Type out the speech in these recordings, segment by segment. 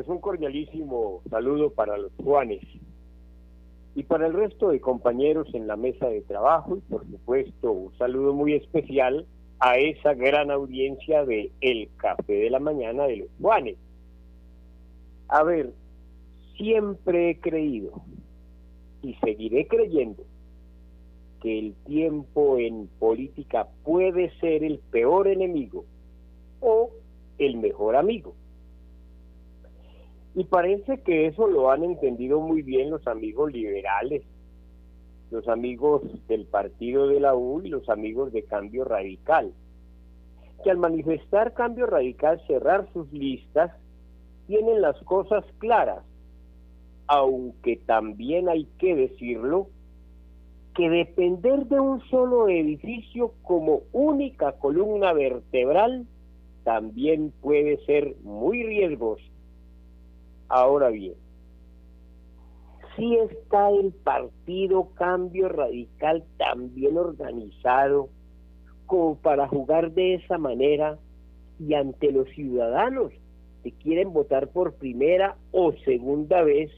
pues un cordialísimo saludo para los Juanes y para el resto de compañeros en la mesa de trabajo y por supuesto un saludo muy especial a esa gran audiencia de El Café de la Mañana de los Juanes. A ver, siempre he creído y seguiré creyendo que el tiempo en política puede ser el peor enemigo o el mejor amigo. Y parece que eso lo han entendido muy bien los amigos liberales, los amigos del partido de la U y los amigos de Cambio Radical, que al manifestar Cambio Radical cerrar sus listas, tienen las cosas claras, aunque también hay que decirlo, que depender de un solo edificio como única columna vertebral también puede ser muy riesgoso Ahora bien, si está el partido Cambio Radical tan bien organizado como para jugar de esa manera y ante los ciudadanos que quieren votar por primera o segunda vez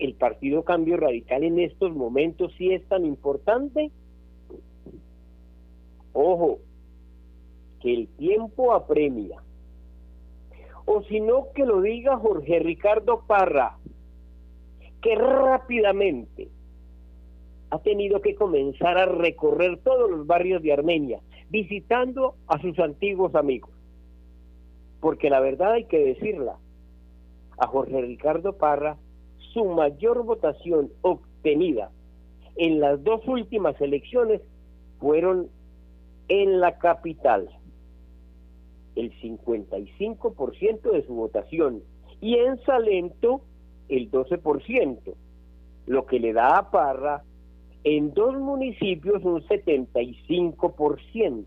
el partido Cambio Radical en estos momentos sí es tan importante? Ojo, que el tiempo apremia o si no que lo diga Jorge Ricardo Parra, que rápidamente ha tenido que comenzar a recorrer todos los barrios de Armenia, visitando a sus antiguos amigos. Porque la verdad hay que decirla, a Jorge Ricardo Parra, su mayor votación obtenida en las dos últimas elecciones fueron en la capital el 55% de su votación y en Salento el 12%, lo que le da a Parra en dos municipios un 75%.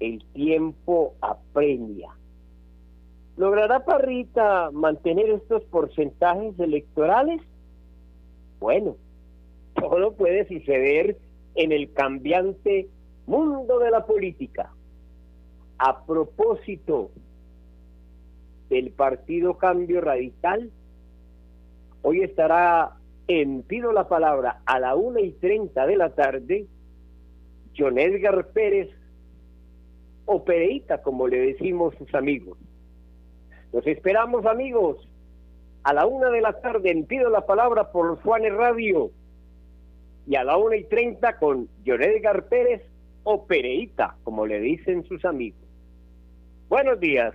El tiempo apremia. ¿Logrará Parrita mantener estos porcentajes electorales? Bueno, todo puede suceder en el cambiante mundo de la política a propósito del partido Cambio Radical, hoy estará en Pido la Palabra a la una y treinta de la tarde, John Edgar Pérez, o Pereita, como le decimos sus amigos. Los esperamos, amigos, a la una de la tarde en Pido la Palabra por Juanes Radio y a la una y treinta con John Edgar Pérez o Pereita, como le dicen sus amigos. Buenos días.